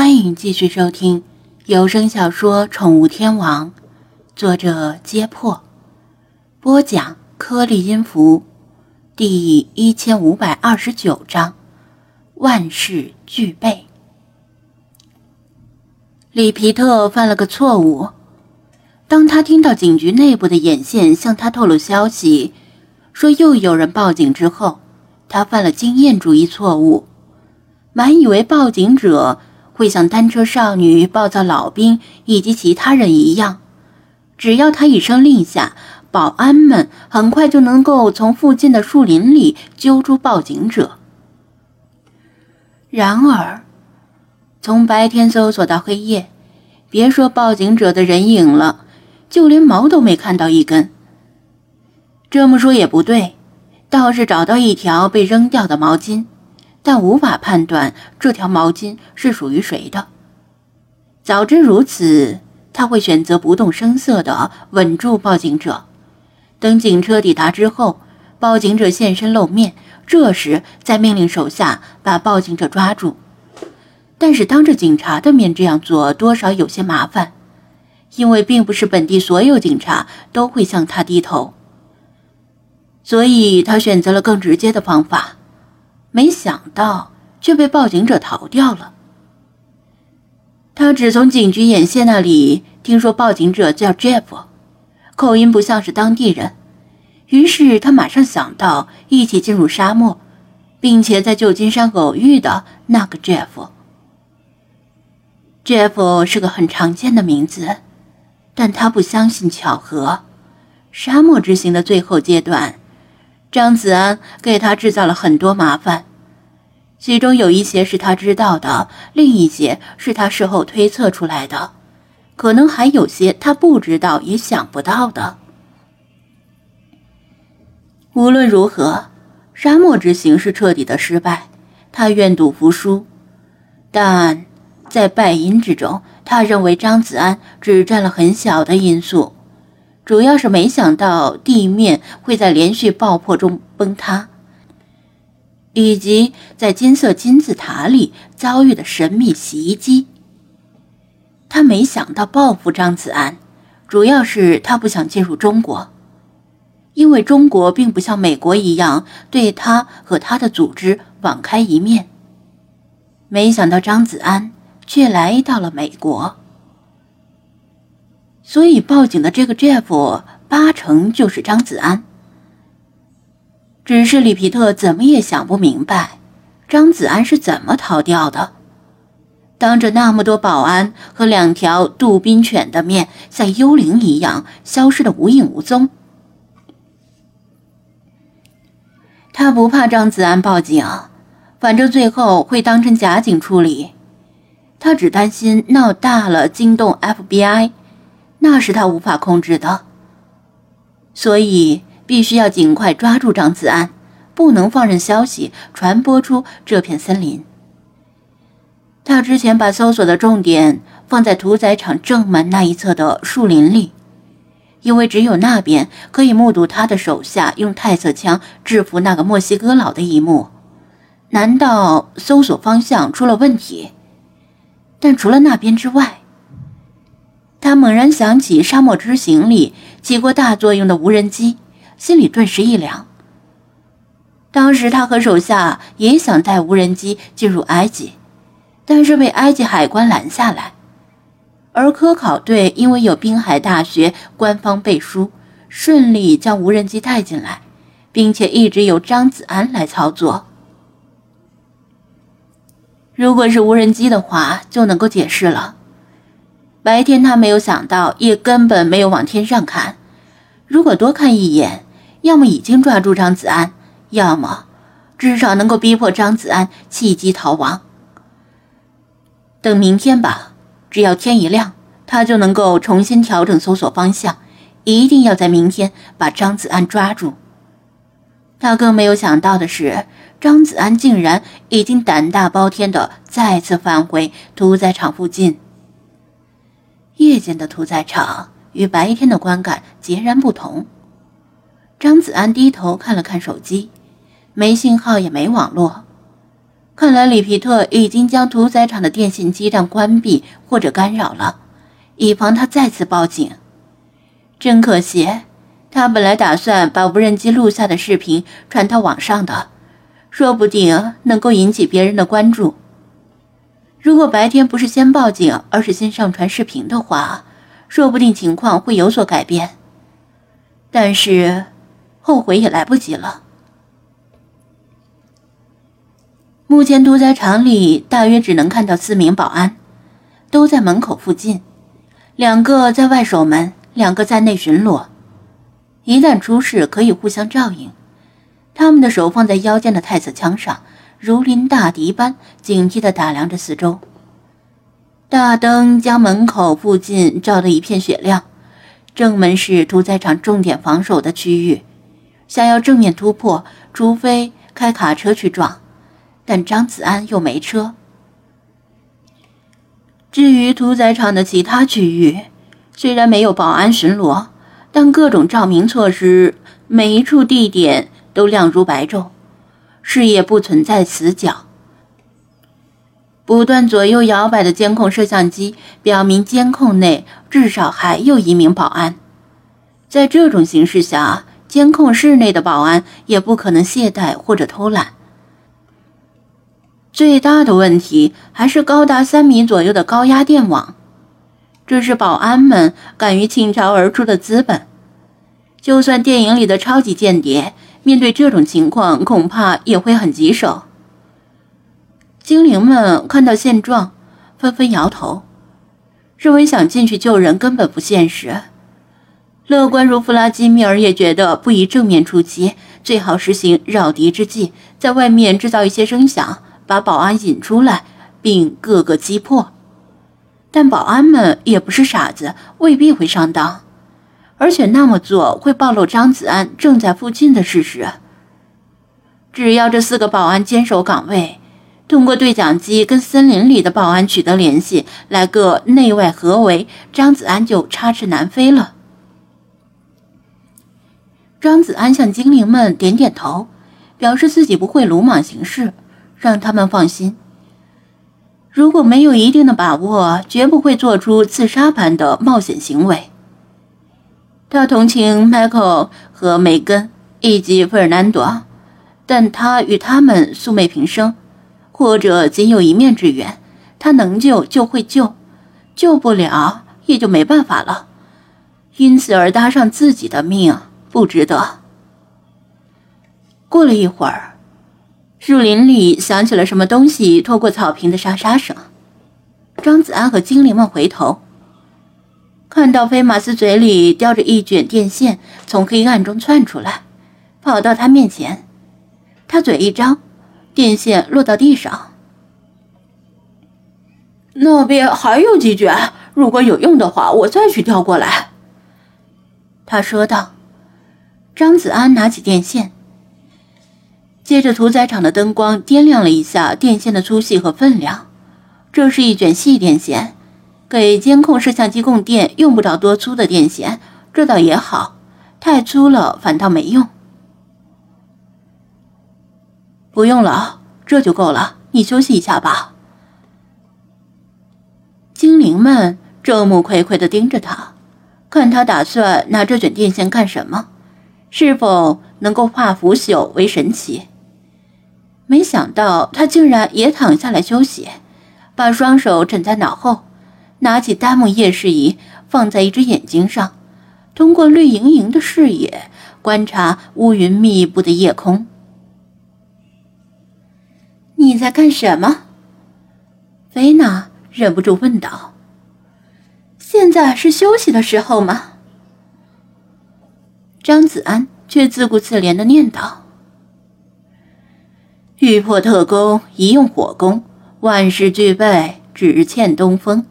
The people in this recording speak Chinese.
欢迎继续收听有声小说《宠物天王》，作者：揭破，播讲：颗粒音符，第一千五百二十九章，万事俱备。里皮特犯了个错误，当他听到警局内部的眼线向他透露消息，说又有人报警之后，他犯了经验主义错误，满以为报警者。会像单车少女、暴躁老兵以及其他人一样，只要他一声令下，保安们很快就能够从附近的树林里揪出报警者。然而，从白天搜索到黑夜，别说报警者的人影了，就连毛都没看到一根。这么说也不对，倒是找到一条被扔掉的毛巾。但无法判断这条毛巾是属于谁的。早知如此，他会选择不动声色地稳住报警者，等警车抵达之后，报警者现身露面，这时再命令手下把报警者抓住。但是当着警察的面这样做，多少有些麻烦，因为并不是本地所有警察都会向他低头，所以他选择了更直接的方法。没想到却被报警者逃掉了。他只从警局眼线那里听说报警者叫 Jeff，口音不像是当地人，于是他马上想到一起进入沙漠，并且在旧金山偶遇的那个 Jeff。Jeff 是个很常见的名字，但他不相信巧合。沙漠之行的最后阶段。张子安给他制造了很多麻烦，其中有一些是他知道的，另一些是他事后推测出来的，可能还有些他不知道也想不到的。无论如何，沙漠之行是彻底的失败，他愿赌服输，但在败因之中，他认为张子安只占了很小的因素。主要是没想到地面会在连续爆破中崩塌，以及在金色金字塔里遭遇的神秘袭击。他没想到报复张子安，主要是他不想进入中国，因为中国并不像美国一样对他和他的组织网开一面。没想到张子安却来到了美国。所以报警的这个 Jeff 八成就是张子安。只是里皮特怎么也想不明白，张子安是怎么逃掉的，当着那么多保安和两条杜宾犬的面，像幽灵一样消失的无影无踪。他不怕张子安报警，反正最后会当成假警处理。他只担心闹大了惊动 FBI。那是他无法控制的，所以必须要尽快抓住张子安，不能放任消息传播出这片森林。他之前把搜索的重点放在屠宰场正门那一侧的树林里，因为只有那边可以目睹他的手下用泰瑟枪制服那个墨西哥佬的一幕。难道搜索方向出了问题？但除了那边之外。他猛然想起沙漠之行里起过大作用的无人机，心里顿时一凉。当时他和手下也想带无人机进入埃及，但是被埃及海关拦下来。而科考队因为有滨海大学官方背书，顺利将无人机带进来，并且一直由张子安来操作。如果是无人机的话，就能够解释了。白天他没有想到，也根本没有往天上看。如果多看一眼，要么已经抓住张子安，要么至少能够逼迫张子安弃机逃亡。等明天吧，只要天一亮，他就能够重新调整搜索方向。一定要在明天把张子安抓住。他更没有想到的是，张子安竟然已经胆大包天的再次返回屠宰场附近。夜间的屠宰场与白天的观感截然不同。张子安低头看了看手机，没信号也没网络，看来里皮特已经将屠宰场的电信基站关闭或者干扰了，以防他再次报警。真可惜，他本来打算把无人机录下的视频传到网上的，说不定能够引起别人的关注。如果白天不是先报警，而是先上传视频的话，说不定情况会有所改变。但是，后悔也来不及了。目前屠宰场里大约只能看到四名保安，都在门口附近，两个在外守门，两个在内巡逻。一旦出事，可以互相照应。他们的手放在腰间的太子枪上，如临大敌般警惕地打量着四周。大灯将门口附近照得一片雪亮。正门是屠宰场重点防守的区域，想要正面突破，除非开卡车去撞。但张子安又没车。至于屠宰场的其他区域，虽然没有保安巡逻，但各种照明措施，每一处地点都亮如白昼，视野不存在死角。不断左右摇摆的监控摄像机表明，监控内至少还有一名保安。在这种形势下，监控室内的保安也不可能懈怠或者偷懒。最大的问题还是高达三米左右的高压电网，这是保安们敢于倾巢而出的资本。就算电影里的超级间谍面对这种情况，恐怕也会很棘手。精灵们看到现状，纷纷摇头，认为想进去救人根本不现实。乐观如弗拉基米尔也觉得不宜正面出击，最好实行扰敌之计，在外面制造一些声响。把保安引出来，并各个击破，但保安们也不是傻子，未必会上当，而且那么做会暴露张子安正在附近的事实。只要这四个保安坚守岗位，通过对讲机跟森林里的保安取得联系，来个内外合围，张子安就插翅难飞了。张子安向精灵们点点头，表示自己不会鲁莽行事。让他们放心。如果没有一定的把握，绝不会做出自杀般的冒险行为。他同情迈克和梅根以及费尔南多，但他与他们素昧平生，或者仅有一面之缘。他能救就会救，救不了也就没办法了。因此而搭上自己的命，不值得。过了一会儿。树林里响起了什么东西拖过草坪的沙沙声。张子安和精灵们回头，看到菲马斯嘴里叼着一卷电线从黑暗中窜出来，跑到他面前。他嘴一张，电线落到地上。那边还有几卷，如果有用的话，我再去调过来。他说道。张子安拿起电线。借着屠宰场的灯光，掂量了一下电线的粗细和分量。这是一卷细电线，给监控摄像机供电用不着多粗的电线。这倒也好，太粗了反倒没用。不用了，这就够了。你休息一下吧。精灵们众目睽睽地盯着他，看他打算拿这卷电线干什么？是否能够化腐朽为神奇？没想到他竟然也躺下来休息，把双手枕在脑后，拿起丹木夜视仪放在一只眼睛上，通过绿莹莹的视野观察乌云密布的夜空。你在干什么？菲娜忍不住问道。现在是休息的时候吗？张子安却自顾自怜的念道。玉破特工一用火攻，万事俱备，只欠东风。